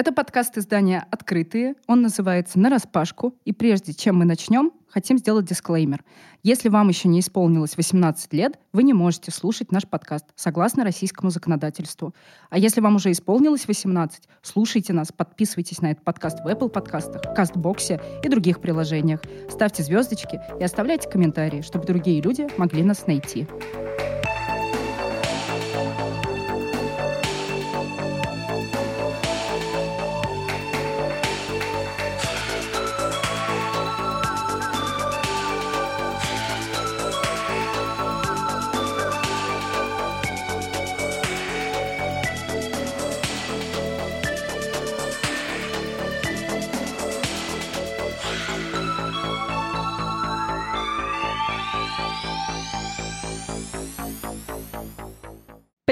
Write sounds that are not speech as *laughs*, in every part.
Это подкаст издания «Открытые». Он называется «На распашку». И прежде чем мы начнем, хотим сделать дисклеймер. Если вам еще не исполнилось 18 лет, вы не можете слушать наш подкаст согласно российскому законодательству. А если вам уже исполнилось 18, слушайте нас, подписывайтесь на этот подкаст в Apple подкастах, Кастбоксе и других приложениях. Ставьте звездочки и оставляйте комментарии, чтобы другие люди могли нас найти.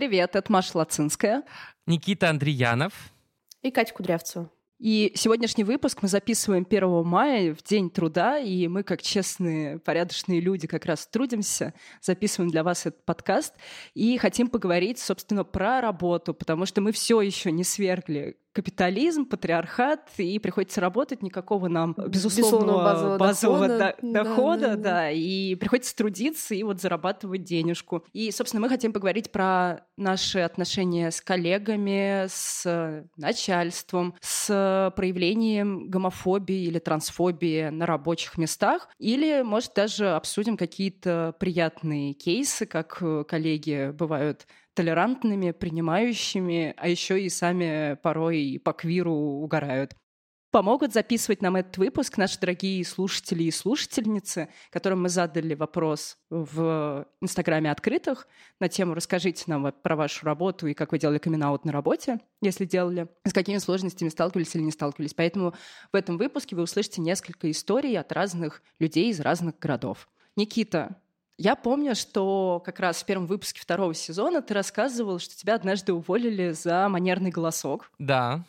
Привет, это Маша Лацинская. Никита Андреянов. И Катя Кудрявцева. И сегодняшний выпуск мы записываем 1 мая, в День труда, и мы, как честные, порядочные люди, как раз трудимся, записываем для вас этот подкаст и хотим поговорить, собственно, про работу, потому что мы все еще не свергли капитализм, патриархат, и приходится работать, никакого нам безусловного базового, базового дохода, да, дохода да, да. да, и приходится трудиться и вот зарабатывать денежку. И, собственно, мы хотим поговорить про наши отношения с коллегами, с начальством, с проявлением гомофобии или трансфобии на рабочих местах, или, может, даже обсудим какие-то приятные кейсы, как коллеги бывают толерантными, принимающими, а еще и сами порой по квиру угорают. Помогут записывать нам этот выпуск наши дорогие слушатели и слушательницы, которым мы задали вопрос в Инстаграме открытых на тему «Расскажите нам про вашу работу и как вы делали камин на работе, если делали, с какими сложностями сталкивались или не сталкивались». Поэтому в этом выпуске вы услышите несколько историй от разных людей из разных городов. Никита, я помню, что как раз в первом выпуске второго сезона ты рассказывал, что тебя однажды уволили за манерный голосок. Да.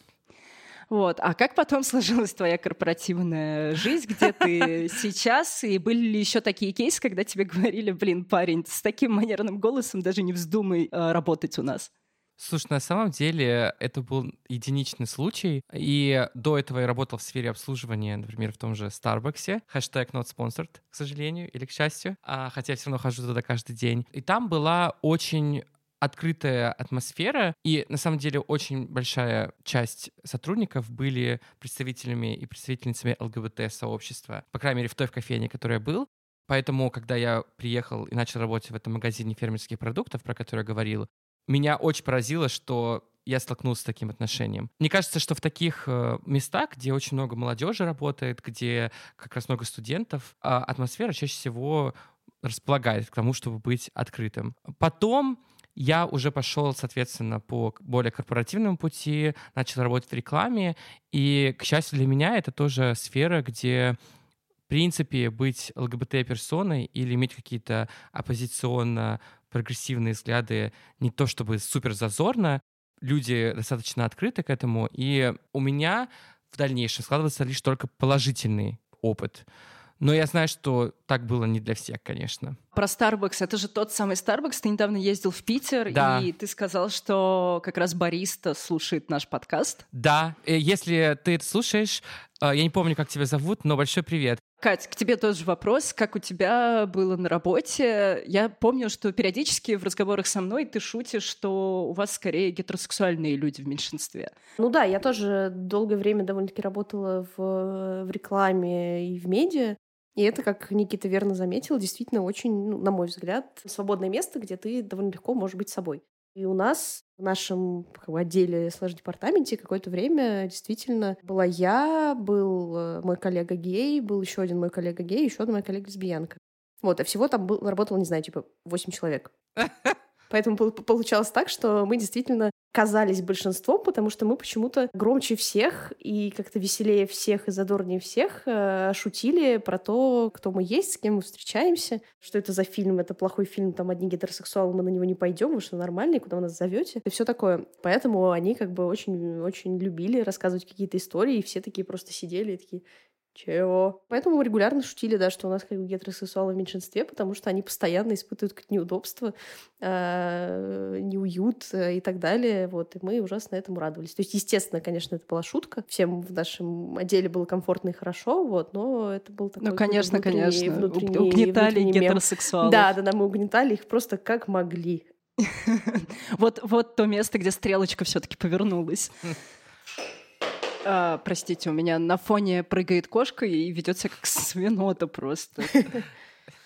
Вот. А как потом *laughs* сложилась твоя корпоративная жизнь, где ты *laughs* сейчас? И были ли еще такие кейсы, когда тебе говорили, блин, парень, с таким манерным голосом даже не вздумай э, работать у нас? Слушай, на самом деле это был единичный случай. И до этого я работал в сфере обслуживания, например, в том же Starbucks. Хэштег not sponsored, к сожалению, или к счастью. А, хотя я все равно хожу туда каждый день. И там была очень открытая атмосфера, и на самом деле очень большая часть сотрудников были представителями и представительницами ЛГБТ-сообщества, по крайней мере, в той в кофейне, которой я был. Поэтому, когда я приехал и начал работать в этом магазине фермерских продуктов, про который я говорил, меня очень поразило, что я столкнулся с таким отношением. Мне кажется, что в таких э, местах, где очень много молодежи работает, где как раз много студентов, э, атмосфера чаще всего располагает к тому, чтобы быть открытым. Потом я уже пошел, соответственно, по более корпоративному пути, начал работать в рекламе, и, к счастью для меня, это тоже сфера, где в принципе, быть ЛГБТ-персоной или иметь какие-то оппозиционно прогрессивные взгляды не то чтобы супер зазорно, люди достаточно открыты к этому, и у меня в дальнейшем складывается лишь только положительный опыт. Но я знаю, что так было не для всех, конечно. Про Starbucks. Это же тот самый Starbucks. Ты недавно ездил в Питер, да. и ты сказал, что как раз бариста слушает наш подкаст. Да. Э, если ты это слушаешь, э, я не помню, как тебя зовут, но большой привет. Кать, к тебе тоже вопрос. Как у тебя было на работе? Я помню, что периодически в разговорах со мной ты шутишь, что у вас скорее гетеросексуальные люди в меньшинстве. Ну да, я тоже долгое время довольно-таки работала в, в рекламе и в медиа. И это, как Никита верно заметил, действительно очень, ну, на мой взгляд, свободное место, где ты довольно легко можешь быть собой. И у нас в нашем как бы, отделе слэш-департаменте какое-то время действительно была я, был э, мой коллега гей, был еще один мой коллега гей, еще одна моя коллега лесбиянка. Вот, а всего там был, работало, не знаю, типа 8 человек. *laughs* Поэтому получалось так, что мы действительно казались большинством, потому что мы почему-то громче всех и как-то веселее всех и задорнее всех э, шутили про то, кто мы есть, с кем мы встречаемся, что это за фильм, это плохой фильм, там одни гетеросексуалы, мы на него не пойдем, вы что, нормальные, куда вы нас зовете? И все такое. Поэтому они как бы очень-очень любили рассказывать какие-то истории, и все такие просто сидели и такие, Чего? Поэтому мы регулярно шутили, да, что у нас как бы гетеросексуалы в меньшинстве, потому что они постоянно испытывают какие-то неудобства, э, неуют э, и так далее. Вот, и мы ужасно этому радовались. То есть, естественно, конечно, это была шутка. Всем в нашем отделе было комфортно и хорошо, вот, но это был такой Ну, конечно, внутренний, конечно. внутренний, Угнетали внутренний мем. гетеросексуалов. Да, да, да, мы угнетали их просто как могли. *laughs* Вот, вот то место, где стрелочка все-таки повернулась. *laughs* А, простите, у меня на фоне прыгает кошка и ведет себя как свинота просто. *laughs*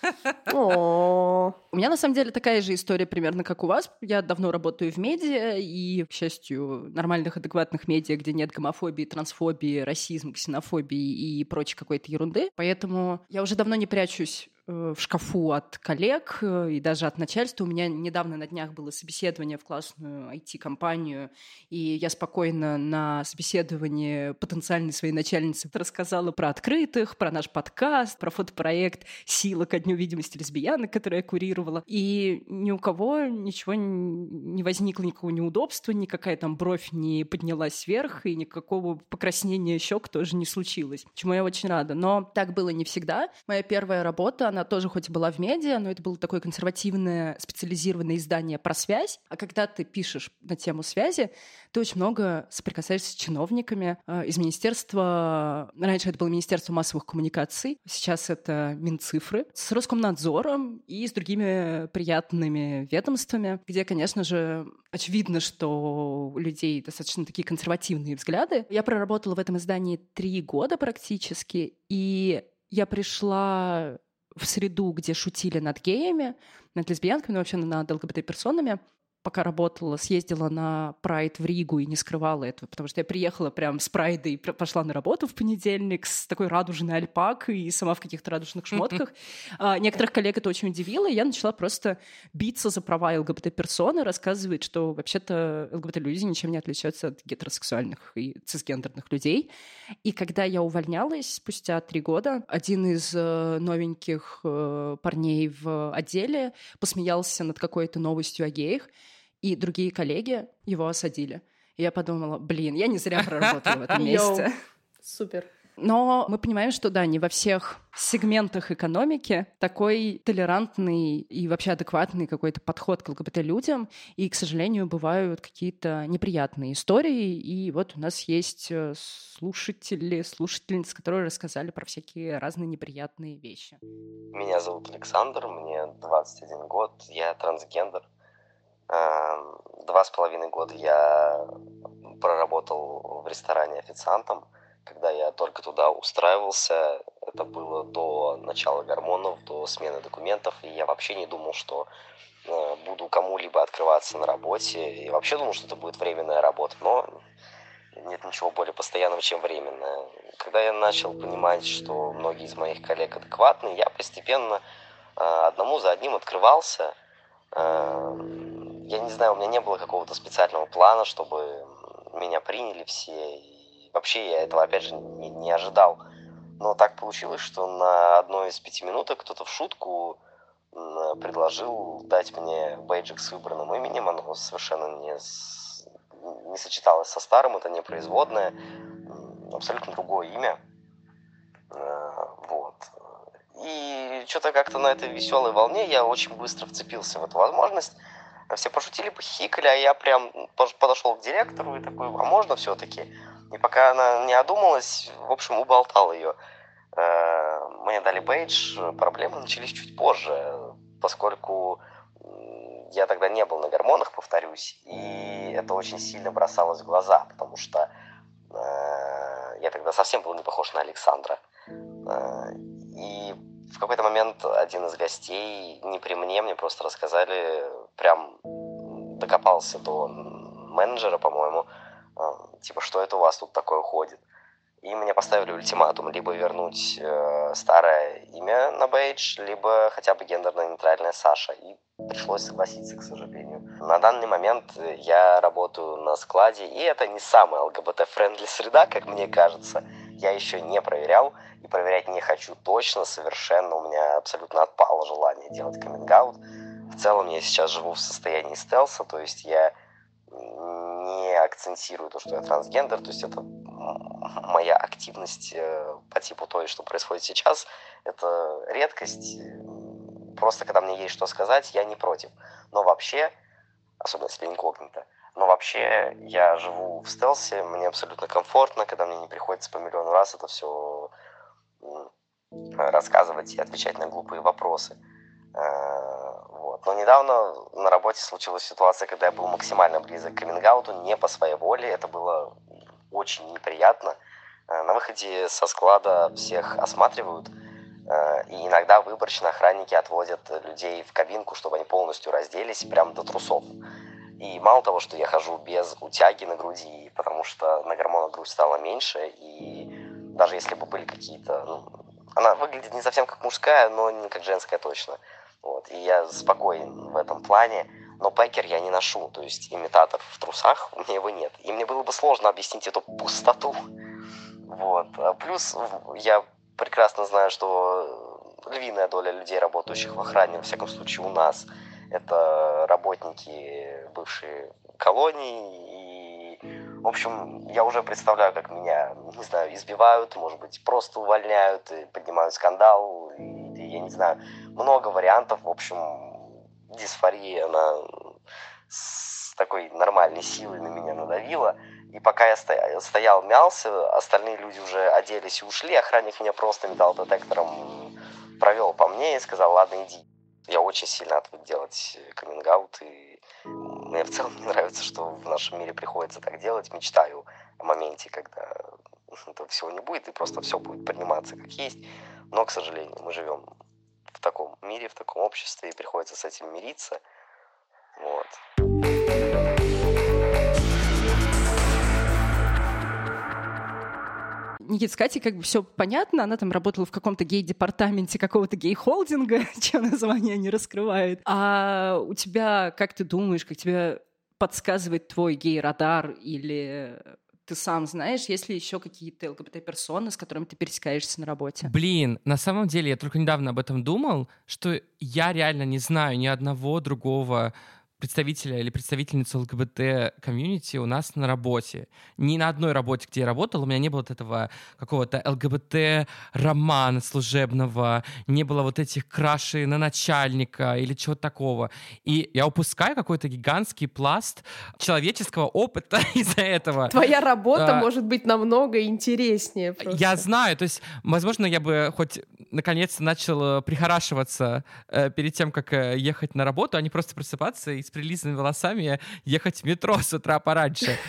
У меня на самом деле такая же история примерно как у вас. Я давно работаю в медиа, и, к счастью, нормальных, адекватных медиа, где нет гомофобии, трансфобии, расизма, ксенофобии и прочей какой-то ерунды. Поэтому я уже давно не прячусь э, в шкафу от коллег э, и даже от начальства. У меня недавно на днях было собеседование в классную IT-компанию, и я спокойно на собеседовании потенциальной своей начальницы рассказала про открытых, про наш подкаст, про фотопроект «Сила ко дню видимости лесбиянок», который я курировала. И ни у кого ничего не возникло, никакого неудобства, никакая там бровь не поднялась вверх, и никакого покраснения щек тоже не случилось, чему я очень рада. Но так было не всегда. Моя первая работа, она тоже хоть и была в медиа, но это было такое консервативное специализированное издание про связь. А когда ты пишешь на тему связи, ты очень много соприкасаешься с чиновниками э, из министерства. Раньше это было Министерство массовых коммуникаций, сейчас это Минцифры, с Роскомнадзором и с другими приятными ведомствами, где, конечно же, очевидно, что у людей достаточно такие консервативные взгляды. Я проработала в этом издании три года практически, и я пришла в среду, где шутили над геями, над лесбиянками, ну, вообще над ЛГБТ-персонами, пока работала, съездила на прайд в Ригу и не скрывала этого, потому что я приехала прям с прайда и пошла на работу в понедельник с такой радужной альпакой и сама в каких-то радужных шмотках. *laughs* А, Некоторых коллег это очень удивило, и я начала просто биться за права ЛГБТ-персоны, рассказывать, что вообще-то ЛГБТ-люди ничем не отличаются от гетеросексуальных и цисгендерных людей. И когда я увольнялась спустя три года, один из э, новеньких э, парней в отделе посмеялся над какой-то новостью о геях, и другие коллеги его осадили. И я подумала, блин, я не зря *laughs* проработала в этом месте. супер. Но мы понимаем, что да, не во всех сегментах экономики такой толерантный и вообще адекватный какой-то подход к ЛГБТ-людям. И, к сожалению, бывают какие-то неприятные истории. И вот у нас есть э, слушатели, слушательницы, которые рассказали про всякие разные неприятные вещи. Меня зовут Александр, мне 21 год, я трансгендер. Эм, Два с половиной года я проработал в ресторане официантом. Когда я только туда устраивался, это было до начала гормонов, до смены документов, и я вообще не думал, что э, буду кому-либо открываться на работе. И вообще думал, что это будет временная работа, но нет ничего более постоянного, чем временное. Когда я начал понимать, что многие из моих коллег адекватны, я постепенно э, одному за одним открывался. Э, Я не знаю, у меня не было какого-то специального плана, чтобы меня приняли все. И вообще я этого, опять же, не, не ожидал. Но так получилось, что на одной из пяти минуток кто-то в шутку предложил дать мне бейджик с выбранным именем. Оно совершенно не, с- не сочеталось со старым, это не производное. Абсолютно другое имя. Э, Вот. И что-то как-то на этой веселой волне я очень быстро вцепился в эту возможность. Все пошутили, похихикали, а я прям подошел к директору и такой, а можно все-таки? И пока она не одумалась, в общем, уболтал ее. Э, Мне дали бейдж, проблемы начались чуть позже, поскольку я тогда не был на гормонах, повторюсь, и это очень сильно бросалось в глаза, потому что э, я тогда совсем был не похож на Александра. Э, И в какой-то момент один из гостей, не при мне, мне просто рассказали, прям докопался до менеджера, по-моему, э, типа, что это у вас тут такое ходит. И мне поставили ультиматум, либо вернуть э, старое имя на бейдж, либо хотя бы гендерно-нейтральная Саша. И пришлось согласиться, к сожалению. На данный момент я работаю на складе, и это не самая ЛГБТ- friendly среда, как мне кажется. Я еще не проверял, и проверять не хочу точно, совершенно. У меня абсолютно отпало желание делать каминг-аут. В целом я сейчас живу в состоянии стелса, то есть я не акцентирую то, что я трансгендер, то есть это моя активность э, по типу той, что происходит сейчас, это редкость. Просто когда мне есть что сказать, я не против. Но вообще, особенно если инкогнито, но вообще я живу в стелсе, мне абсолютно комфортно, когда мне не приходится по миллиону раз это все рассказывать и отвечать на глупые вопросы. Но недавно на работе случилась ситуация, когда я был максимально близок к каминг не по своей воле. Это было очень неприятно. Э, на выходе со склада всех осматривают, э, и иногда выборочно охранники отводят людей в кабинку, чтобы они полностью разделись, прям до трусов. И мало того, что я хожу без утяги на груди, потому что на гормонах грудь стала меньше, и даже если бы были какие-то... Ну, она выглядит не совсем как мужская, но не как женская точно. Вот. И я спокоен в этом плане. Но пекер я не ношу, то есть имитатор в трусах, у меня его нет. И мне было бы сложно объяснить эту пустоту. Вот. А плюс я прекрасно знаю, что львиная доля людей, работающих в охране, во всяком случае у нас, это работники бывшей колонии. И, в общем, я уже представляю, как меня, не знаю, избивают, может быть, просто увольняют, и поднимают скандал. И, и, я не знаю, много вариантов. В общем, дисфория, она с такой нормальной силой на меня надавила. И пока я стоял, стоял, мялся, остальные люди уже оделись и ушли. Охранник меня просто металлодетектором провел по мне и сказал, ладно, иди. Я очень сильно отвык делать каминг и мне в целом не нравится, что в нашем мире приходится так делать. Мечтаю о моменте, когда этого всего не будет, и просто все будет подниматься как есть. Но, к сожалению, мы живем в таком мире, в таком обществе, и приходится с этим мириться. Вот. Никит, с Катей как бы все понятно, она там работала в каком-то гей-департаменте какого-то гей-холдинга, *laughs* чье название не раскрывает. А у тебя, как ты думаешь, как тебя подсказывает твой гей-радар или ты сам знаешь, есть ли еще какие-то ЛГБТ-персоны, с которыми ты пересекаешься на работе? Блин, на самом деле я только недавно об этом думал, что я реально не знаю ни одного другого представителя или представительницу ЛГБТ-комьюнити у нас на работе. Ни на одной работе, где я работал, у меня не было вот этого какого-то ЛГБТ-романа служебного, не было вот этих крашей на начальника или чего-то такого. И я упускаю какой-то гигантский пласт человеческого опыта *laughs* из-за этого. Твоя работа а, может быть намного интереснее. Просто. Я знаю, то есть, возможно, я бы хоть наконец-то начал э, прихорашиваться э, перед тем, как э, ехать на работу, а не просто просыпаться и прилизанными волосами ехать в метро с утра пораньше. *laughs*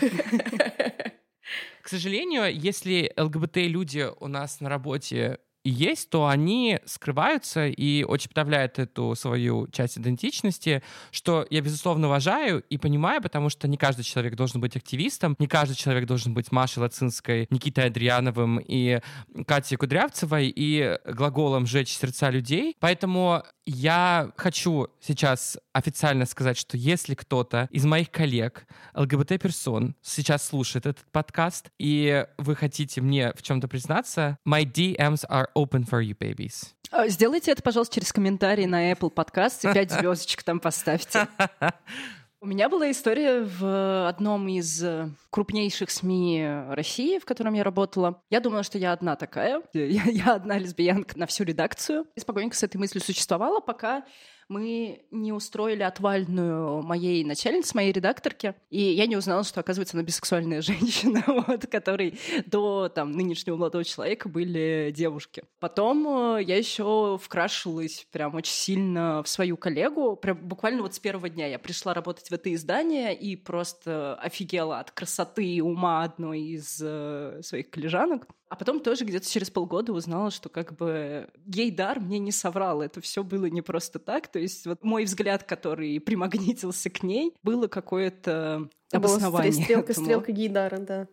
К сожалению, если ЛГБТ-люди у нас на работе есть, то они скрываются и очень подавляют эту свою часть идентичности, что я, безусловно, уважаю и понимаю, потому что не каждый человек должен быть активистом, не каждый человек должен быть Машей Лацинской, Никитой Адриановым и Катей Кудрявцевой и глаголом «жечь сердца людей». Поэтому я хочу сейчас официально сказать, что если кто-то из моих коллег, ЛГБТ-персон, сейчас слушает этот подкаст, и вы хотите мне в чем-то признаться, my DMs are open for you, babies. А, сделайте это, пожалуйста, через комментарий на Apple Podcast и пять *laughs* звездочек там поставьте. *laughs* У меня была история в одном из крупнейших СМИ России, в котором я работала. Я думала, что я одна такая. Я, я одна лесбиянка на всю редакцию. И спокойненько с этой мыслью существовала, пока мы не устроили отвальную моей начальнице, моей редакторке, и я не узнала, что, оказывается, она бисексуальная *laughs* женщина, вот, которой до там, нынешнего молодого человека были девушки. Потом э, я еще вкрашивалась прям очень сильно в свою коллегу, прям буквально вот с первого дня я пришла работать в это издание и просто офигела от красоты и ума одной из э, своих коллежанок. А потом тоже где-то через полгода узнала, что как бы гейдар мне не соврал. Это все было не просто так. То есть вот мой взгляд, который примагнитился к ней, было какое-то обоснование. Стрелка, этому. стрелка гейдара, да.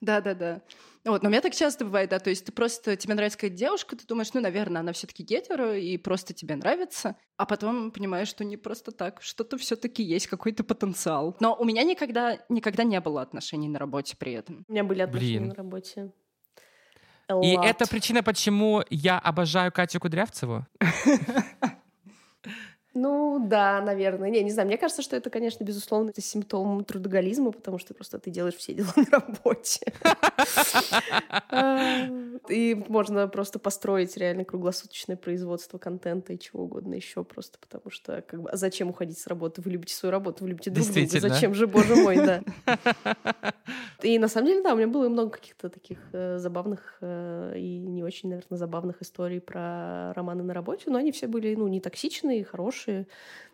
Да-да-да. Вот, но у меня так часто бывает, да, то есть ты просто, тебе нравится какая-то девушка, ты думаешь, ну, наверное, она все таки гетеро, и просто тебе нравится, а потом понимаешь, что не просто так, что-то все таки есть какой-то потенциал. Но у меня никогда, никогда не было отношений на работе при этом. У меня были отношения Блин. на работе. И это причина, почему я обожаю Катю Кудрявцеву? *laughs* Ну да, наверное. Не, не знаю. Мне кажется, что это, конечно, безусловно, это симптом трудоголизма, потому что просто ты делаешь все дела *laughs* на работе. *laughs* А, и можно просто построить реально круглосуточное производство контента и чего угодно еще просто, потому что как бы а зачем уходить с работы? Вы любите свою работу, вы любите друг друга. Зачем же, боже мой, да. *laughs* И на самом деле, да, у меня было много каких-то таких э, забавных э, и не очень, наверное, забавных историй про романы на работе, но они все были, ну, не токсичные, хорошие.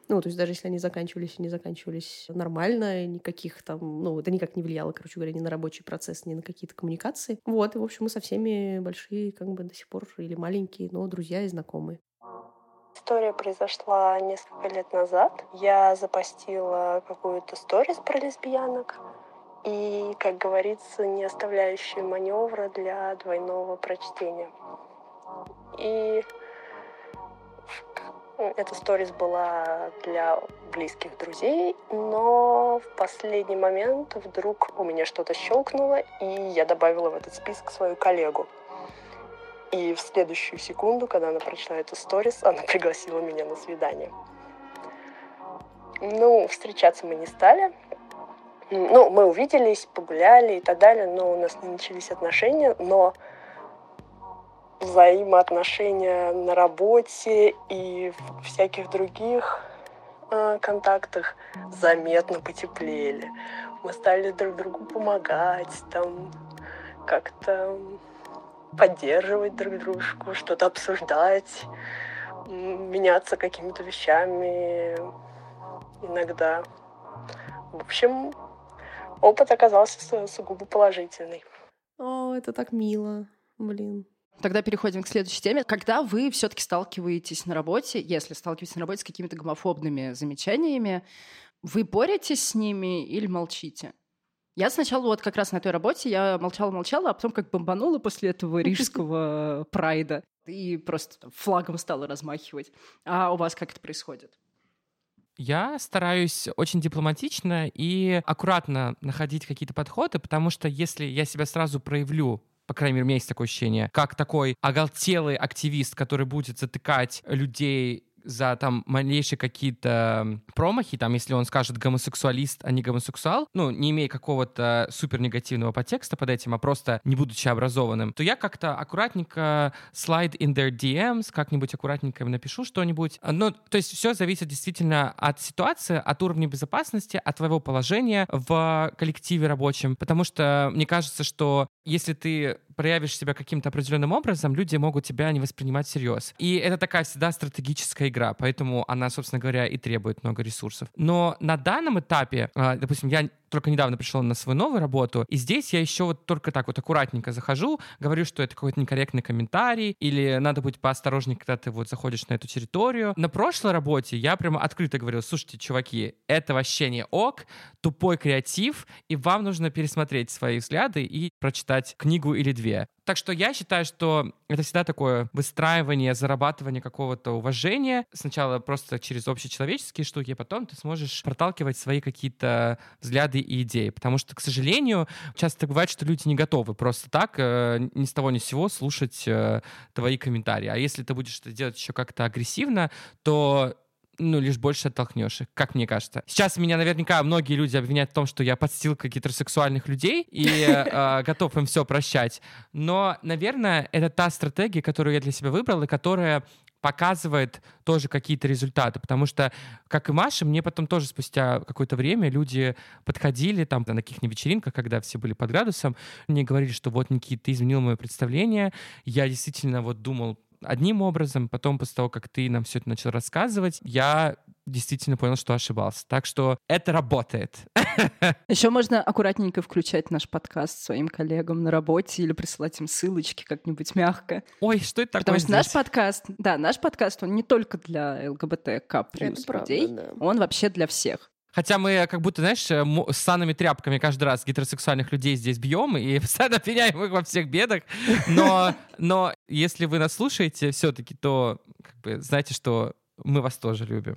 Ну, то есть даже если они заканчивались и не заканчивались нормально, никаких там, ну, это никак не влияло, короче говоря, ни на рабочий процесс, ни на какие-то коммуникации. Вот, и, в общем, мы со всеми большие, как бы до сих пор, или маленькие, но друзья и знакомые. История произошла несколько лет назад. Я запостила какую-то сторис про лесбиянок и, как говорится, не оставляющую маневра для двойного прочтения. И эта сторис была для близких друзей, но в последний момент вдруг у меня что-то щелкнуло, и я добавила в этот список свою коллегу. И в следующую секунду, когда она прочла эту сторис, она *laughs* пригласила меня на свидание. Ну, встречаться мы не стали. Ну, мы увиделись, погуляли и так далее, но у нас не начались отношения, но взаимоотношения на работе и в всяких других э, контактах заметно потеплели. Мы стали друг другу помогать, там как-то поддерживать друг дружку, что-то обсуждать, меняться какими-то вещами иногда. В общем, опыт оказался сугубо положительный. О, это так мило, блин. Тогда переходим к следующей теме. Когда вы все-таки сталкиваетесь на работе, если сталкиваетесь на работе с какими-то гомофобными замечаниями, вы боретесь с ними или молчите? Я сначала вот как раз на той работе я молчала-молчала, а потом как бомбанула после этого *laughs* рижского прайда и просто флагом стала размахивать. А у вас как это происходит? Я стараюсь очень дипломатично и аккуратно находить какие-то подходы, потому что если я себя сразу проявлю по крайней мере, у меня есть такое ощущение, как такой оголтелый активист, который будет затыкать людей за там малейшие какие-то промахи, там, если он скажет гомосексуалист, а не гомосексуал, ну, не имея какого-то супер негативного подтекста под этим, а просто не будучи образованным, то я как-то аккуратненько slide in their DMs, как-нибудь аккуратненько им напишу что-нибудь. Ну, то есть все зависит действительно от ситуации, от уровня безопасности, от твоего положения в коллективе рабочем, потому что мне кажется, что если ты проявишь себя каким-то определенным образом, люди могут тебя не воспринимать всерьез. И это такая всегда стратегическая игра, поэтому она, собственно говоря, и требует много ресурсов. Но на данном этапе, а, допустим, я только недавно пришел на свою новую работу, и здесь я еще вот только так вот аккуратненько захожу, говорю, что это какой-то некорректный комментарий, или надо быть поосторожнее, когда ты вот заходишь на эту территорию. На прошлой работе я прямо открыто говорил, слушайте, чуваки, это вообще не ок, тупой креатив, и вам нужно пересмотреть свои взгляды и прочитать книгу или две. Так что я считаю, что это всегда такое выстраивание, зарабатывание какого-то уважения. Сначала просто через общечеловеческие штуки, а потом ты сможешь проталкивать свои какие-то взгляды и идеи. Потому что, к сожалению, часто бывает, что люди не готовы просто так, э, ни с того ни с сего слушать э, твои комментарии. А если ты будешь это делать еще как-то агрессивно, то ну, лишь больше оттолкнешь их, как мне кажется. Сейчас меня наверняка многие люди обвиняют в том, что я подстилка гетеросексуальных людей и *laughs* э, готов им все прощать. Но, наверное, это та стратегия, которую я для себя выбрал, и которая показывает тоже какие-то результаты, потому что, как и Маша, мне потом тоже спустя какое-то время люди подходили там на каких-нибудь вечеринках, когда все были под градусом, мне говорили, что вот, Никита, ты изменил мое представление, я действительно вот думал одним образом, потом после того, как ты нам все это начал рассказывать, я действительно понял, что ошибался. Так что это работает. *laughs* Еще можно аккуратненько включать наш подкаст своим коллегам на работе или присылать им ссылочки как-нибудь мягко. Ой, что это такое Потому что наш подкаст, да, наш подкаст, он не только для ЛГБТК плюс людей, да. он вообще для всех. Хотя мы как будто, знаешь, э, с санными тряпками каждый раз гетеросексуальных людей здесь бьем и *laughs* постоянно обвиняем их во всех бедах. Но, но если вы нас слушаете все-таки, то как бы, знаете, что мы вас тоже любим.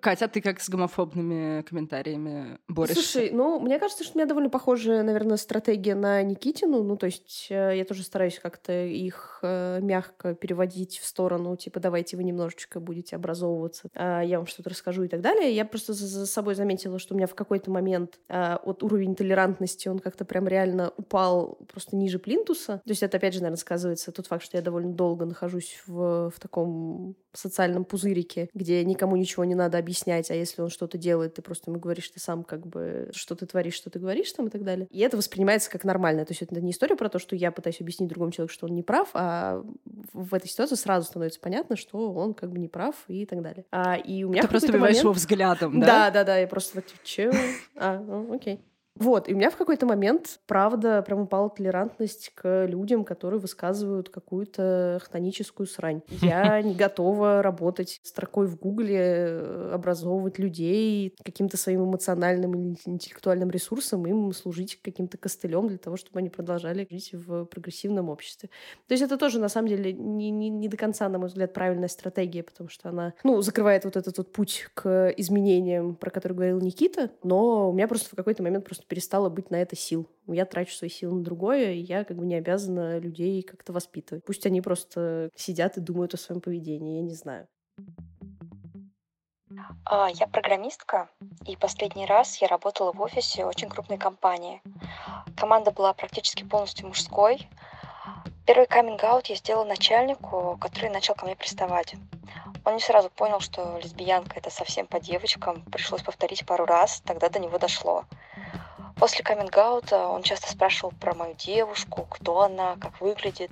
Катя, а ты как с гомофобными комментариями борешься? Слушай, ну, мне кажется, что у меня довольно похожая, наверное, стратегия на Никитину. Ну, то есть э, я тоже стараюсь как-то их э, мягко переводить в сторону, типа, давайте вы немножечко будете образовываться, а я вам что-то расскажу и так далее. Я просто за, собой заметила, что у меня в какой-то момент э, вот уровень толерантности, он как-то прям реально упал просто ниже плинтуса. То есть это, опять же, наверное, сказывается тот факт, что я довольно долго нахожусь в, в таком социальном пузырике, где никому ничего не надо объяснять, а если он что-то делает, ты просто ему говоришь, ты сам как бы, что ты творишь, что ты говоришь там и так далее. И это воспринимается как нормально. То есть это не история про то, что я пытаюсь объяснить другому человеку, что он не прав, а в этой ситуации сразу становится понятно, что он как бы не прав и так далее. А, и у меня Ты просто убиваешь момент... его взглядом, да? Да, да, да, я просто так, че? А, ну, окей. Вот, и у меня в какой-то момент, правда, прям упала толерантность к людям, которые высказывают какую-то хтоническую срань. *laughs* Я не готова работать строкой в Гугле, образовывать людей каким-то своим эмоциональным или интеллектуальным ресурсом, им служить каким-то костылем для того, чтобы они продолжали жить в прогрессивном обществе. То есть это тоже, на самом деле, не, не, не до конца, на мой взгляд, правильная стратегия, потому что она, ну, закрывает вот этот вот путь к изменениям, про который говорил Никита, но у меня просто в какой-то момент просто перестало быть на это сил. Я трачу свои силы на другое, и я как бы не обязана людей как-то воспитывать. Пусть они просто сидят и думают о своем поведении, я не знаю. А, я программистка, и последний раз я работала в офисе очень крупной компании. Команда была практически полностью мужской. Первый каминг-аут я сделала начальнику, который начал ко мне приставать. Он не сразу понял, что лесбиянка это совсем по девочкам. Пришлось повторить пару раз, тогда до него дошло. После каминг он часто спрашивал про мою девушку, кто она, как выглядит.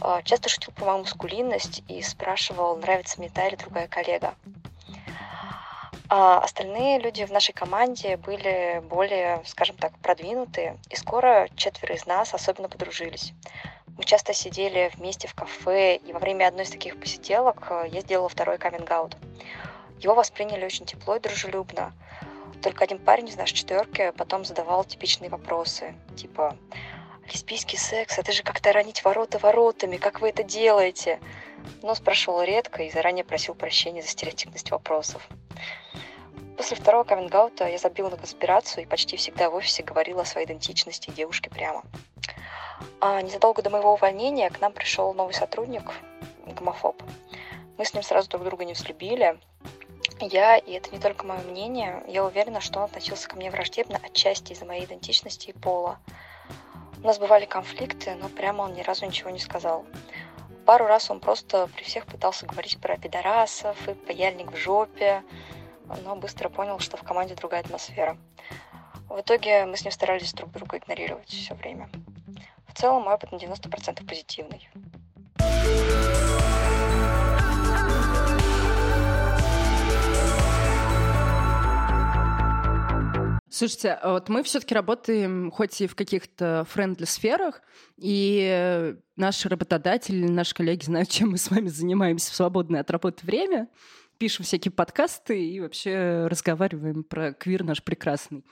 А, часто шутил про мою маскулинность и спрашивал, нравится мне та или другая коллега. А остальные люди в нашей команде были более, скажем так, продвинутые, и скоро четверо из нас особенно подружились. Мы часто сидели вместе в кафе, и во время одной из таких посиделок э, я сделала второй каминг -аут. Его восприняли очень тепло и дружелюбно. Только один парень из нашей четверки потом задавал типичные вопросы, типа «Лесбийский секс, это же как таранить ворота воротами, как вы это делаете?» Но спрашивал редко и заранее просил прощения за стереотипность вопросов. После второго каминг я забила на конспирацию и почти всегда в офисе говорила о своей идентичности девушке прямо. А незадолго до моего увольнения к нам пришел новый сотрудник, гомофоб. Мы с ним сразу друг друга не взлюбили, я, и это не только мое мнение, я уверена, что он относился ко мне враждебно отчасти из-за моей идентичности и пола. У нас бывали конфликты, но прямо он ни разу ничего не сказал. Пару раз он просто при всех пытался говорить про пидорасов и паяльник в жопе, но быстро понял, что в команде другая атмосфера. В итоге мы с ним старались друг друга игнорировать все время. В целом мой опыт на 90% позитивный. Слушайте, а вот мы все-таки работаем хоть и в каких-то friendly сферах, и наши работодатели, наши коллеги знают, чем мы с вами занимаемся в свободное от работы время, пишем всякие подкасты и вообще разговариваем про квир наш прекрасный.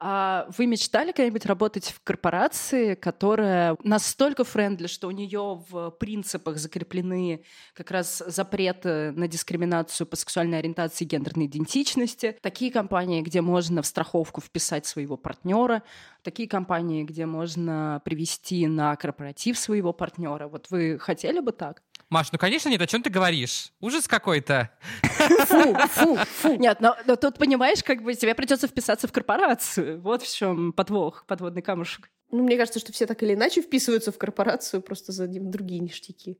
А вы мечтали когда-нибудь работать в корпорации, которая настолько friendly, что у нее в принципах закреплены как раз запреты на дискриминацию по сексуальной ориентации и гендерной идентичности? Такие компании, где можно в страховку вписать своего партнера, такие компании, где можно привести на корпоратив своего партнера. Вот вы хотели бы так? Маш, ну конечно нет, о чем ты говоришь? Ужас какой-то. Фу, фу, фу. Нет, но, но тут понимаешь, как бы тебе придется вписаться в корпорацию. Вот в чем подвох, подводный камушек. Ну, мне кажется, что все так или иначе вписываются в корпорацию просто за другие ништяки.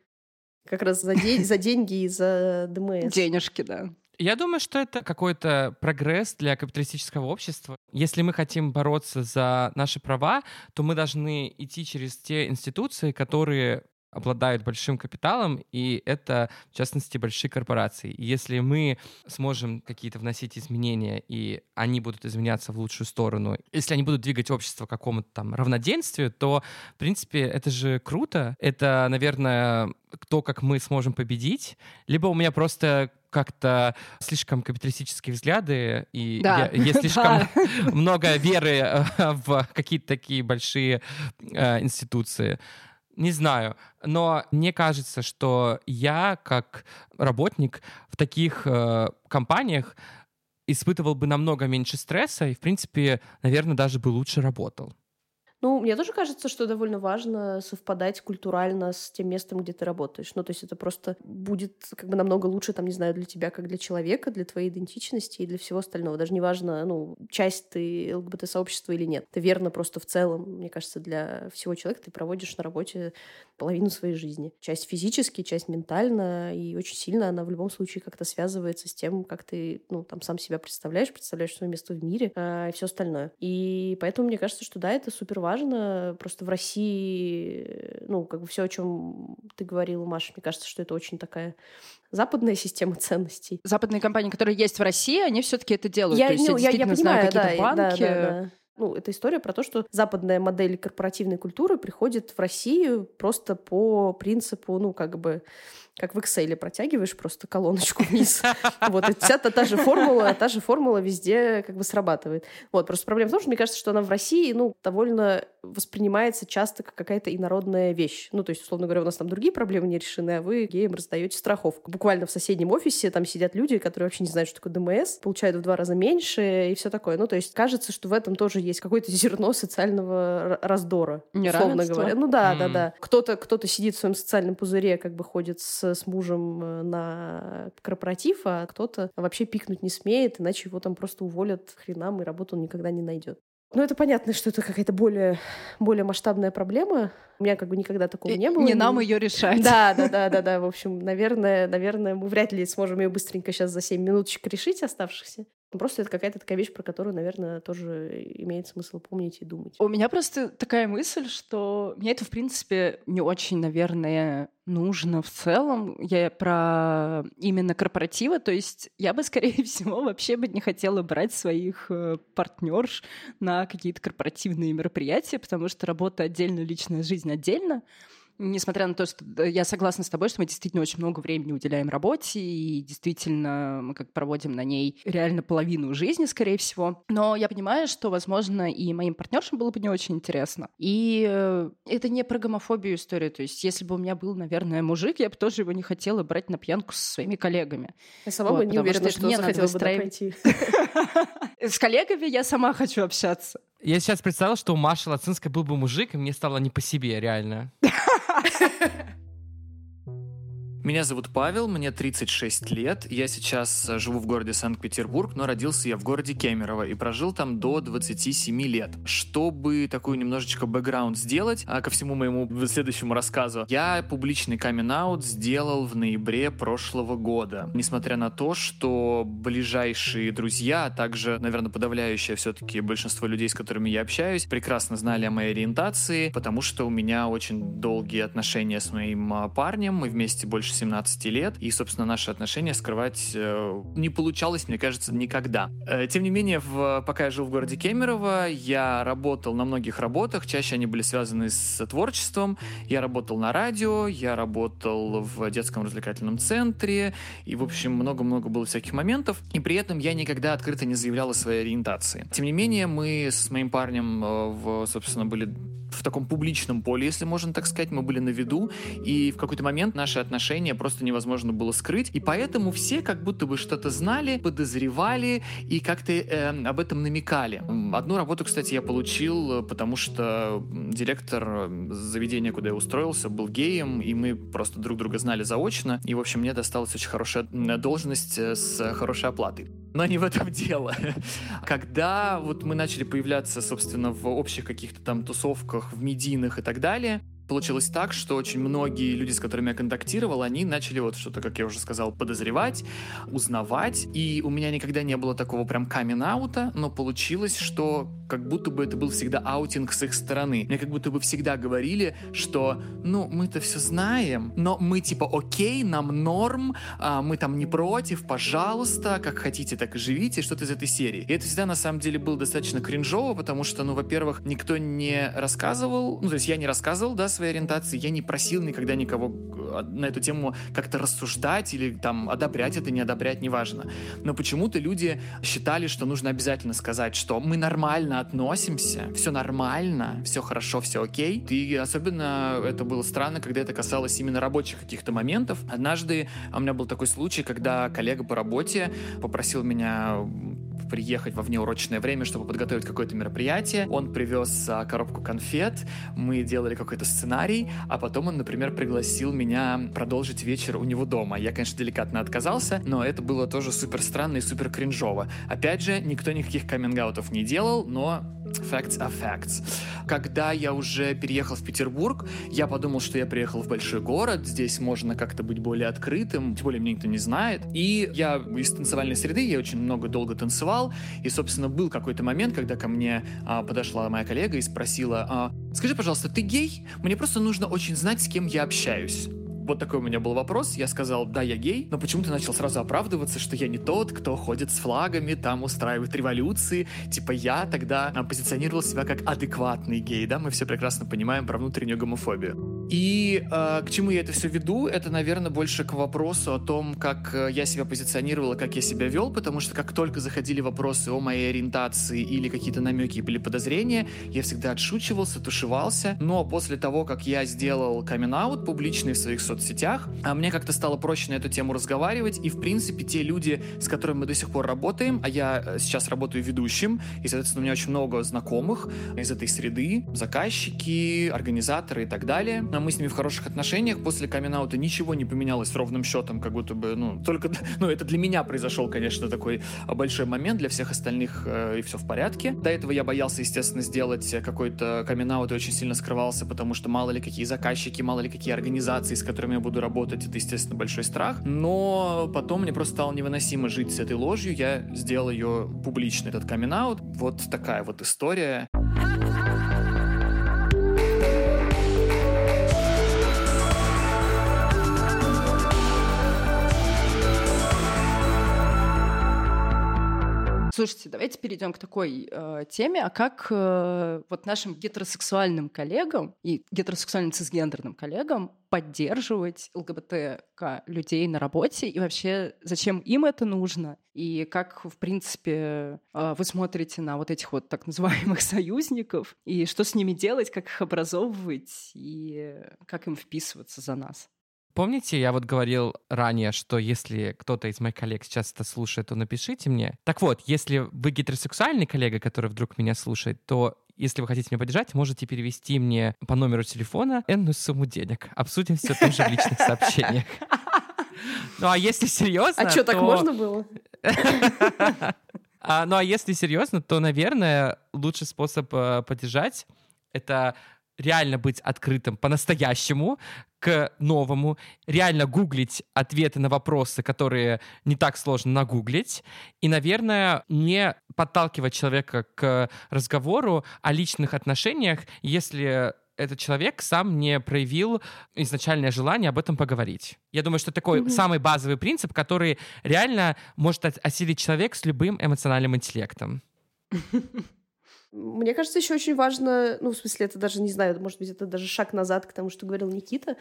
Как раз за, де- за деньги и за ДМС. Денежки, да. Я думаю, что это какой-то прогресс для капиталистического общества. Если мы хотим бороться за наши права, то мы должны идти через те институции, которые обладают большим капиталом, и это, в частности, большие корпорации. И если мы сможем какие-то вносить изменения, и они будут изменяться в лучшую сторону, если они будут двигать общество к какому-то там равноденствию, то, в принципе, это же круто. Это, наверное, то, как мы сможем победить. Либо у меня просто как-то слишком капиталистические взгляды, и да. я, есть *laughs* слишком много веры э, в какие-то такие большие э, институции. Не знаю, но мне кажется, что я как работник в таких э, компаниях испытывал бы намного меньше стресса и, в принципе, наверное, даже бы лучше работал. Ну, мне тоже кажется, что довольно важно совпадать культурально с тем местом, где ты работаешь. Ну, то есть это просто будет как бы намного лучше, там, не знаю, для тебя, как для человека, для твоей идентичности и для всего остального. Даже неважно, ну, часть ты ЛГБТ-сообщества или нет. Это верно просто в целом, мне кажется, для всего человека ты проводишь на работе половину своей жизни. Часть физически, часть ментально, и очень сильно она в любом случае как-то связывается с тем, как ты, ну, там, сам себя представляешь, представляешь свое место в мире э, и все остальное. И поэтому мне кажется, что да, это супер важно важно. Просто в России, ну, как бы все, о чем ты говорила, Маша, мне кажется, что это очень такая западная система *laughs* ценностей. Западные компании, которые есть в России, они все-таки это делают. Я, То есть ну, я, я, я понимаю, знаю, да, банки. Да, да, да. Ну, это история про то, что западная модель корпоративной культуры приходит в Россию просто по принципу, ну, как бы как в Excel протягиваешь просто колоночку вниз. Вот, вся та, та же формула, та же формула везде как бы срабатывает. Вот, просто проблема в том, что мне кажется, что она в России, ну, довольно воспринимается часто как какая-то инородная вещь. Ну, то есть, условно говоря, у нас там другие проблемы не решены, а вы геям раздаете страховку. Буквально в соседнем офисе там сидят люди, которые вообще не знают, что такое ДМС, получают в два раза меньше и все такое. Ну, то есть, кажется, что в этом тоже есть какое-то зерно социального раздора, условно говоря. Ну да, да, да. Кто-то кто сидит в своем социальном пузыре, как бы ходит с с, мужем э, на корпоратив, а кто-то вообще пикнуть не смеет, иначе его там просто уволят хренам, и работу он никогда не найдет. Ну, это понятно, что это какая-то более, более масштабная проблема. У меня как бы никогда такого и не было. Не нам ее решать. Да, да, да, да, *laughs* да. В общем, наверное, наверное, мы вряд ли сможем ее быстренько сейчас за 7 минуточек решить оставшихся. Ну, просто это какая-то такая вещь, про которую, наверное, тоже имеет смысл помнить и думать. У меня просто такая мысль, что мне это, в принципе, не очень, наверное, нужно в целом. Я про именно корпоративы, то есть я бы, *laughs* скорее всего, вообще бы не хотела брать своих э, партнерш на какие-то корпоративные мероприятия, потому что работа отдельно, личная жизнь отдельно несмотря на то, что я согласна с тобой, что мы действительно очень много времени уделяем работе, и действительно мы как проводим на ней реально половину жизни, скорее всего. Но я понимаю, что, возможно, и моим партнершам было бы не очень интересно. И э, это не про гомофобию история. То есть, если бы у меня был, наверное, мужик, я бы тоже его не хотела брать на пьянку со своими коллегами. Я сама вот, бы не уверена, что, что мне захотела бы пойти. *laughs* С коллегами я сама хочу общаться. Я сейчас представил, что у Маши Лацинской был бы мужик, и мне стало не по себе, реально. Меня зовут Павел, мне 36 лет. Я сейчас э, живу в городе Санкт-Петербург, но родился я в городе Кемерово и прожил там до 27 лет. Чтобы такую немножечко бэкграунд сделать, а ко всему моему следующему рассказу, я публичный камин-аут сделал в ноябре прошлого года. Несмотря на то, что ближайшие друзья, а также, наверное, подавляющее все-таки большинство людей, с которыми я общаюсь, прекрасно знали о моей ориентации, потому что у меня очень долгие отношения с моим а, парнем, мы вместе больше 17 лет, и, собственно, наши отношения скрывать э, не получалось, мне кажется, никогда. Э, тем не менее, в, пока я жил в городе Кемерово, я работал на многих работах, чаще они были связаны с творчеством. Я работал на радио, я работал в детском развлекательном центре, и, в общем, много-много было всяких моментов, и при этом я никогда открыто не заявлял о своей ориентации. Тем не менее, мы с моим парнем, э, в, собственно, были в таком публичном поле, если можно так сказать, мы были на виду, и в какой-то момент наши отношения просто невозможно было скрыть, и поэтому все как будто бы что-то знали, подозревали и как-то э, об этом намекали. Одну работу, кстати, я получил, потому что директор заведения, куда я устроился, был геем, и мы просто друг друга знали заочно, и, в общем, мне досталась очень хорошая должность э, с хорошей оплатой. Но не в этом дело. *laughs* Когда вот мы начали появляться, собственно, в общих каких-то там тусовках, в медийных и так далее, получилось так, что очень многие люди, с которыми я контактировал, они начали вот что-то, как я уже сказал, подозревать, узнавать. И у меня никогда не было такого прям камин-аута, но получилось, что как будто бы это был всегда аутинг с их стороны. Мне как будто бы всегда говорили, что, ну, мы-то все знаем, но мы типа окей, нам норм, а, мы там не против, пожалуйста, как хотите, так и живите, что-то из этой серии. И это всегда на самом деле было достаточно кринжово, потому что, ну, во-первых, никто не рассказывал, ну, то есть я не рассказывал, да, своей ориентации, я не просил никогда никого э, на эту тему как-то рассуждать или там одобрять это, не одобрять, неважно. Но почему-то люди считали, что нужно обязательно сказать, что мы нормально относимся, все нормально, все хорошо, все окей. И особенно это было странно, когда это касалось именно рабочих каких-то моментов. Однажды у меня был такой случай, когда коллега по работе попросил меня приехать во внеурочное время, чтобы подготовить какое-то мероприятие. Он привез а, коробку конфет, мы делали какой-то сценарий, а потом он, например, пригласил меня продолжить вечер у него дома. Я, конечно, деликатно отказался, но это было тоже супер странно и супер кринжово. Опять же, никто никаких каминг не делал, но Facts are facts. Когда я уже переехал в Петербург, я подумал, что я приехал в большой город, здесь можно как-то быть более открытым, тем более меня никто не знает. И я из танцевальной среды, я очень много долго танцевал, и, собственно, был какой-то момент, когда ко мне а, подошла моя коллега и спросила, а, скажи, пожалуйста, ты гей? Мне просто нужно очень знать, с кем я общаюсь. Вот такой у меня был вопрос. Я сказал, да, я гей, но почему-то начал сразу оправдываться, что я не тот, кто ходит с флагами, там устраивает революции. Типа я тогда а, позиционировал себя как адекватный гей, да, мы все прекрасно понимаем про внутреннюю гомофобию. И э, к чему я это все веду, это, наверное, больше к вопросу о том, как э, я себя позиционировал и как я себя вел, потому что как только заходили вопросы о моей ориентации или какие-то намеки или подозрения, я всегда отшучивался, тушевался, но после того, как я сделал камин публичный в своих соцсетях, соцсетях. А мне как-то стало проще на эту тему разговаривать, и, в принципе, те люди, с которыми мы до сих пор работаем, а я э, сейчас работаю ведущим, и, соответственно, у меня очень много знакомых из этой среды, заказчики, организаторы и так далее. А мы с ними в хороших отношениях. После камин ничего не поменялось ровным счетом, как будто бы, ну, только, *laughs* ну, это для меня произошел, конечно, такой большой момент, для всех остальных э, и все в порядке. До этого я боялся, естественно, сделать какой-то камин и очень сильно скрывался, потому что мало ли какие заказчики, мало ли какие организации, с которыми которыми я буду работать, это, естественно, большой страх. Но потом мне просто стало невыносимо жить с этой ложью. Я сделал ее публично, этот камин -аут. Вот такая вот история. Слушайте, давайте перейдем к такой э, теме, а как э, вот нашим гетеросексуальным коллегам и гетеросексуальным цисгендерным коллегам поддерживать ЛГБТК людей на работе? И вообще зачем им это нужно? И как, в принципе, э, вы смотрите на вот этих вот так называемых *laughs* союзников? И что с ними делать, как их образовывать? И как им вписываться за нас. Помните, я вот говорил ранее, что если кто-то из моих коллег сейчас это слушает, то напишите мне. Так вот, если вы гетеросексуальный коллега, который вдруг меня слушает, то если вы хотите меня поддержать, можете перевести мне по номеру телефона энную сумму денег. Обсудим все тоже в личных сообщениях. *laughs* Ну а если серьезно, А что, так можно было? *laughs* А, ну а если серьезно, то, наверное, лучший способ э, поддержать — это реально быть открытым по-настоящему к новому, реально гуглить ответы на вопросы, которые не так сложно нагуглить, и, наверное, не подталкивать человека к разговору о личных отношениях, если этот человек сам не проявил изначальное желание об этом поговорить. Я думаю, что такой mm-hmm. самый базовый принцип, который реально может осилить человек с любым эмоциональным интеллектом. *laughs* Мне кажется, еще очень важно, ну, в смысле, это даже, не знаю, может быть, это даже шаг назад к тому, что говорил Никита.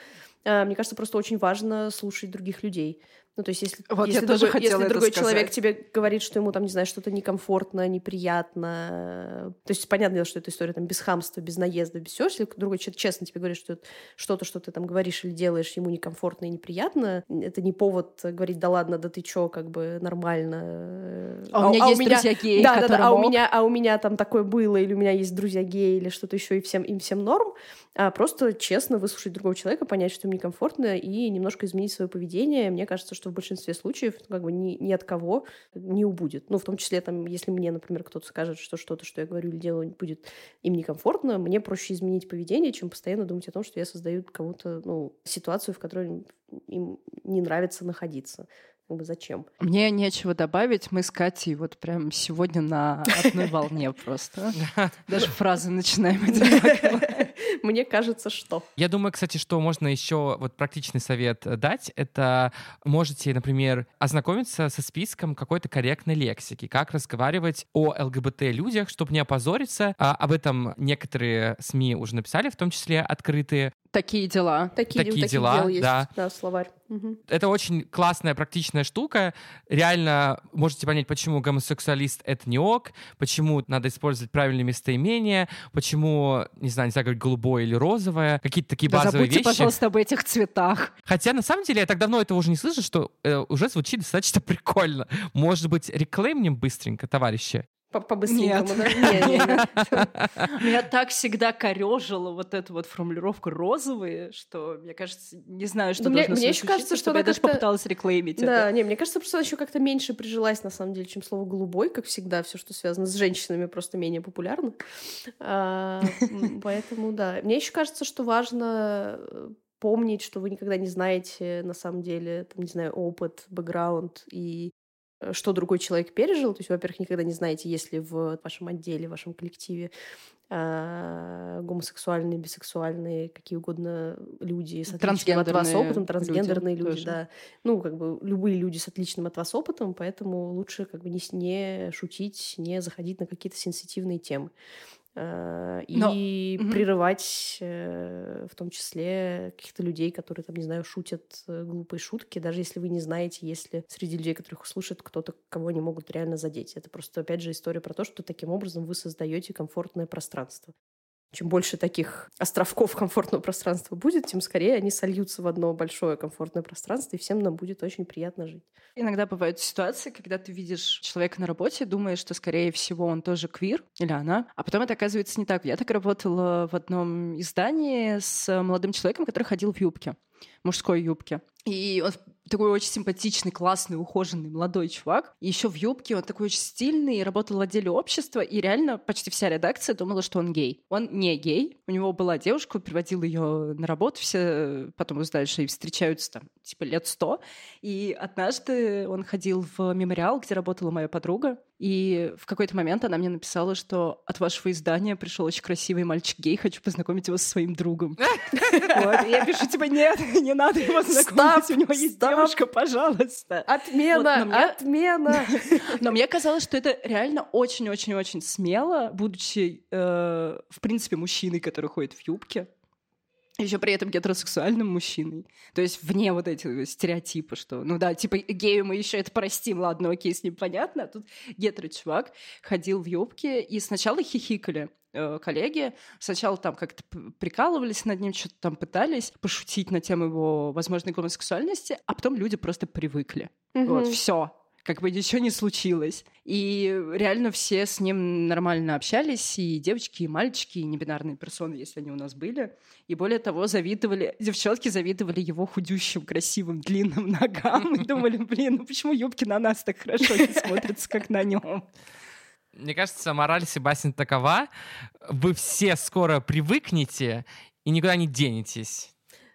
А, мне кажется, просто очень важно слушать других людей. Ну, то есть, если, вот если, другой, если другой сказать. человек тебе говорит, что ему там, не знаю, что-то некомфортно, неприятно, то есть, понятно дело, что эта история там без хамства, без наезда, без всего, если другой человек честно тебе говорит, что что-то, что ты там говоришь или делаешь, ему некомфортно и неприятно, это не повод говорить, да ладно, да ты чё, как бы нормально. А, а у меня а есть у меня... друзья геи, да, да, да, а у меня, а у меня там такое было, или у меня есть друзья геи, или что-то еще, и всем, им всем норм, а просто честно выслушать другого человека, понять, что ему некомфортно, и немножко изменить свое поведение. Мне кажется, что в большинстве случаев как бы ни, ни от кого не убудет. Ну, в том числе, там, если мне, например, кто-то скажет, что что-то, что я говорю или делаю, будет им некомфортно, мне проще изменить поведение, чем постоянно думать о том, что я создаю кого-то, ну, ситуацию, в которой им не нравится находиться. Как бы зачем? Мне нечего добавить. Мы с Катей вот прям сегодня на одной волне *laughs* просто. Даже фразы начинаем *laughs* *laughs* Мне кажется, что. Я думаю, кстати, что можно еще вот практичный совет дать. Это можете, например, ознакомиться со списком какой-то корректной лексики. Как разговаривать о ЛГБТ-людях, чтобы не опозориться. А об этом некоторые СМИ уже написали, в том числе открытые Такие дела. Такие, Такие дела, дел есть, да. да, словарь. Мгм. Это очень классная, практичная штука. Реально можете понять, почему гомосексуалист — это не ок, почему надо использовать правильные местоимения, почему, не знаю, нельзя говорить голубое или розовое, какие-то такие Да базовые забудьте, вещи. пожалуйста, об этих цветах. Хотя, на самом деле, я так давно этого уже не слышу, что э, уже звучит достаточно *laughs* прикольно. Может быть, реклеймнем быстренько, товарищи? По- По-быстренькому, Нет. да? *laughs* Не, не, не. Меня так всегда корежило вот эта вот формулировка розовые, что, мне кажется, не знаю, что мне- должно мне еще кажется, что она я даже попыталась реклеймить Да, это. не, мне кажется, просто она еще как-то меньше прижилась, на самом деле, чем слово «голубой», как всегда, все, что связано с женщинами, просто менее популярно. А, *laughs* Поэтому, да. Мне еще кажется, что важно э, помнить, что вы никогда не знаете, на самом деле, там, не знаю, опыт, бэкграунд и что другой человек пережил. То есть, во-первых, никогда не знаете, есть ли в вашем отделе, в вашем коллективе а, гомосексуальные, бисексуальные, какие угодно люди с отличным от вас опытом, трансгендерные люди люди, да. Ну, как бы любые люди с отличным от вас опытом, поэтому лучше как бы не, не шутить, не заходить на какие-то сенситивные темы. Но- И Мгм. прерывать э, в том числе каких-то людей, которые, там, не знаю, шутят э, глупые шутки, даже если вы не знаете, если среди людей, которых их слушают, кто-то, кого они могут реально задеть. Это просто, опять же, история про то, что таким образом вы создаете комфортное пространство. Чем больше таких островков комфортного пространства будет, тем скорее они сольются в одно большое комфортное пространство, и всем нам будет очень приятно жить. Иногда бывают ситуации, когда ты видишь человека на работе, думаешь, что, скорее всего, он тоже квир или она, а потом это оказывается не так. Я так работала в одном издании с молодым человеком, который ходил в юбке, мужской юбке. И он такой очень симпатичный, классный, ухоженный молодой чувак. И еще в юбке он такой очень стильный, работал в отделе общества, и реально почти вся редакция думала, что он гей. Он не гей. У него была девушка, приводил ее на работу, все потом узнали, что и встречаются там типа лет сто. И однажды он ходил в мемориал, где работала моя подруга, и в какой-то момент она мне написала, что от вашего издания пришел очень красивый мальчик гей, хочу познакомить его со своим другом. Я пишу, типа, нет, *laughs* не надо его знакомить, у него есть девушка, пожалуйста. Отмена! Отмена! *laughs* Но мне казалось, что это реально очень-очень-очень смело, будучи, э, в принципе, мужчиной, который ходит в юбке. Еще при этом гетеросексуальным мужчиной. То есть вне вот этих стереотипа, что, ну да, типа гею мы еще это простим, ладно, окей, с ним понятно. А тут гетеро-чувак ходил в юбке, и сначала хихикали э, коллеги. Сначала там как-то прикалывались над ним, что-то там пытались пошутить на тему его возможной гомосексуальности, а потом люди просто привыкли. Вот, Мгм. все. Как бы ничего не случилось. И реально все с ним нормально общались, и девочки, и мальчики, и небинарные персоны, если они у нас были. И более того, завидовали, девчонки завидовали его худющим, красивым, длинным *laughs* ногам и думали, блин, ну почему юбки на нас так хорошо не смотрятся, как на нем? Мне кажется, мораль Себастьян такова. Вы все скоро привыкнете и никуда не денетесь.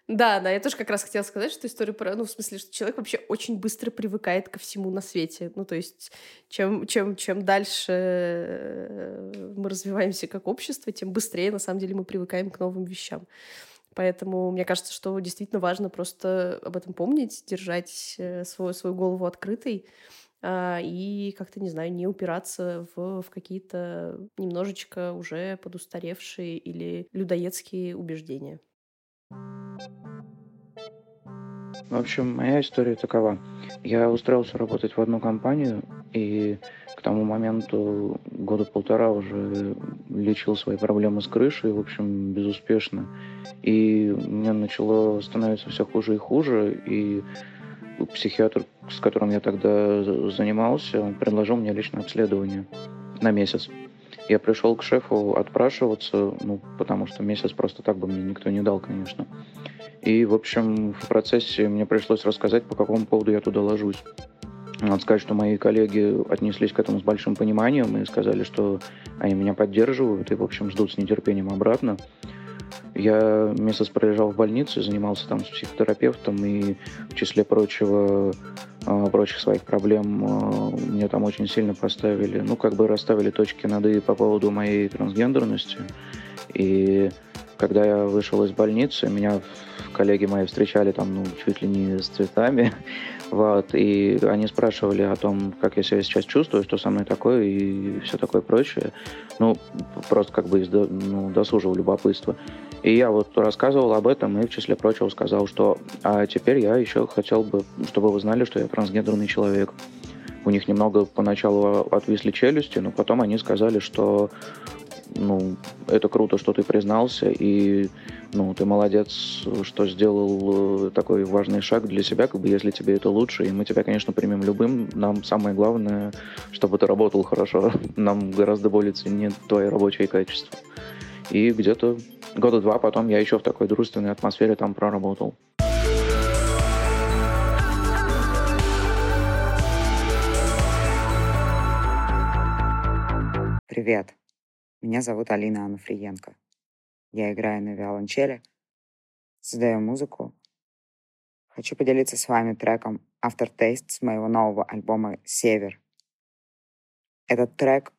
Да, да, я тоже как раз хотела сказать, что история про, ну, в смысле, что человек вообще очень быстро привыкает ко всему на свете. Ну, то есть, чем, чем, чем дальше э, мы развиваемся как общество, тем быстрее, на самом деле, мы привыкаем к новым вещам. Поэтому мне кажется, что действительно важно просто об этом помнить, держать э, свою, свою голову открытой а, и как-то, не знаю, не упираться в, в какие-то немножечко уже подустаревшие или людоедские убеждения. В общем, моя история такова. Я устроился работать в одну компанию, и к тому моменту года полтора уже лечил свои проблемы с крышей, в общем, безуспешно. И мне начало становиться все хуже и хуже, и психиатр, с которым я тогда за- занимался, он предложил мне личное обследование на месяц. Я пришел к шефу отпрашиваться, ну, потому что месяц просто так бы мне никто не дал, конечно. И, в общем, в процессе мне пришлось рассказать, по какому поводу я туда ложусь. Надо сказать, что мои коллеги отнеслись к этому с большим пониманием и сказали, что они меня поддерживают и, в общем, ждут с нетерпением обратно. Я месяц пролежал в больнице, занимался там с психотерапевтом и в числе прочего, э, прочих своих проблем э, мне там очень сильно поставили, ну, как бы расставили точки над «и» по поводу моей трансгендерности. И когда я вышел из больницы, меня коллеги мои встречали там, ну, чуть ли не с цветами, вот, и они спрашивали о том, как я себя сейчас чувствую, что со мной такое и все такое прочее, ну, просто как бы из ну, досужего любопытства. И я вот рассказывал об этом и, в числе прочего, сказал, что а теперь я еще хотел бы, чтобы вы знали, что я трансгендерный человек. У них немного поначалу отвисли челюсти, но потом они сказали, что ну, это круто, что ты признался, и ну, ты молодец, что сделал э, такой важный шаг для себя, как бы если тебе это лучше, и мы тебя, конечно, примем любым. Нам самое главное, чтобы ты работал хорошо. *laughs* Нам гораздо более ценнее твои рабочие качества. И где-то года два потом я еще в такой дружественной атмосфере там проработал. Привет, меня зовут Алина Анафриенко. Я играю на виолончели, создаю музыку. Хочу поделиться с вами треком Aftertaste с моего нового альбома «Север». Этот трек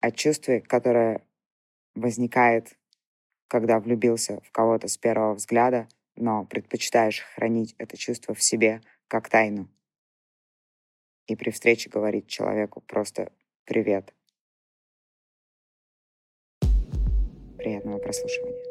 о чувстве, которое возникает, когда влюбился в кого-то с первого взгляда, но предпочитаешь хранить это чувство в себе как тайну. И при встрече говорить человеку просто «привет». Приятного прослушивания.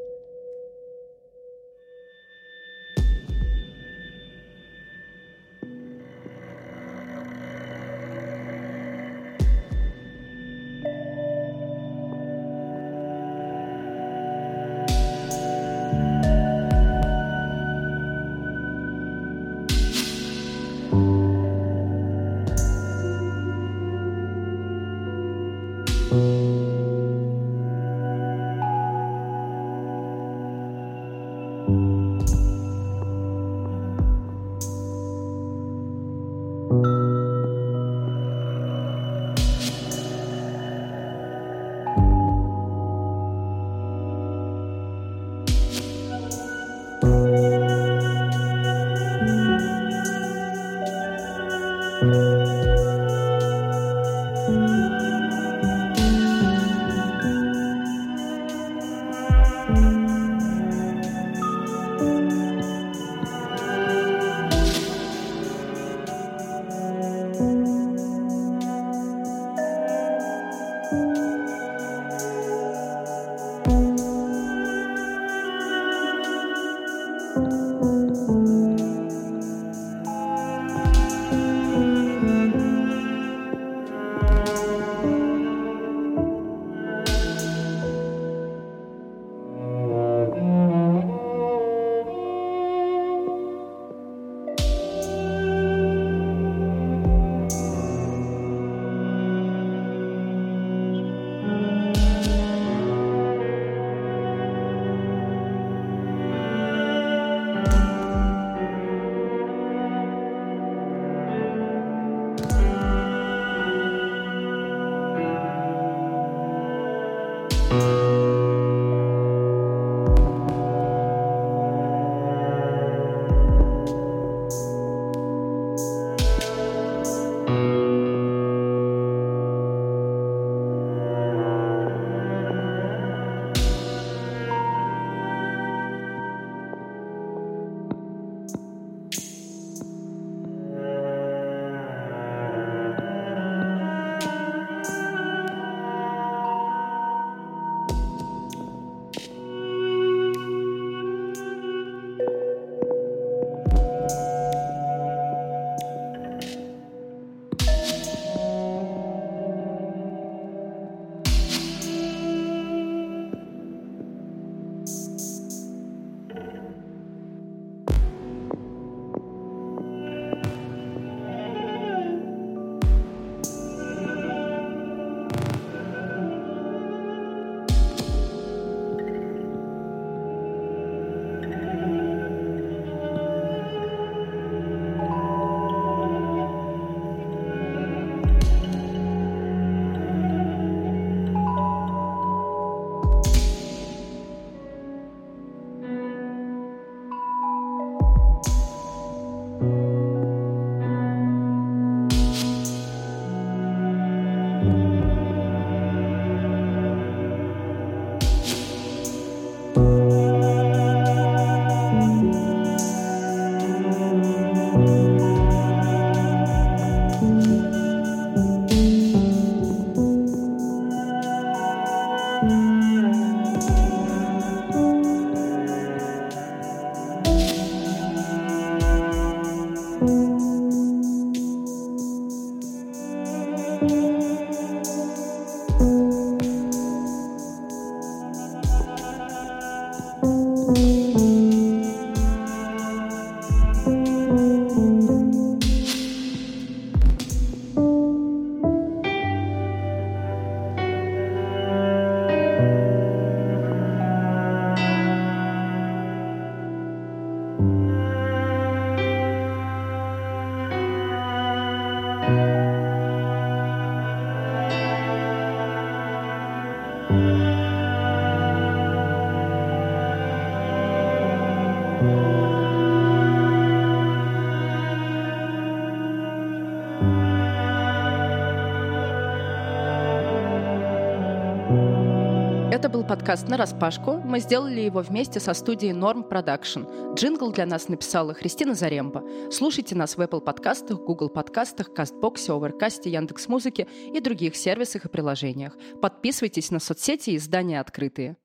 Подкаст «Нараспашку». Мы сделали его вместе со студией Norm Production. Джингл для нас написала Христина Заремба. Слушайте нас в Apple подкастах, Google подкастах, Castbox е, Overcast е, Яндекс.Музыке и других сервисах и приложениях. Подписывайтесь на соцсети и издания «Открытые».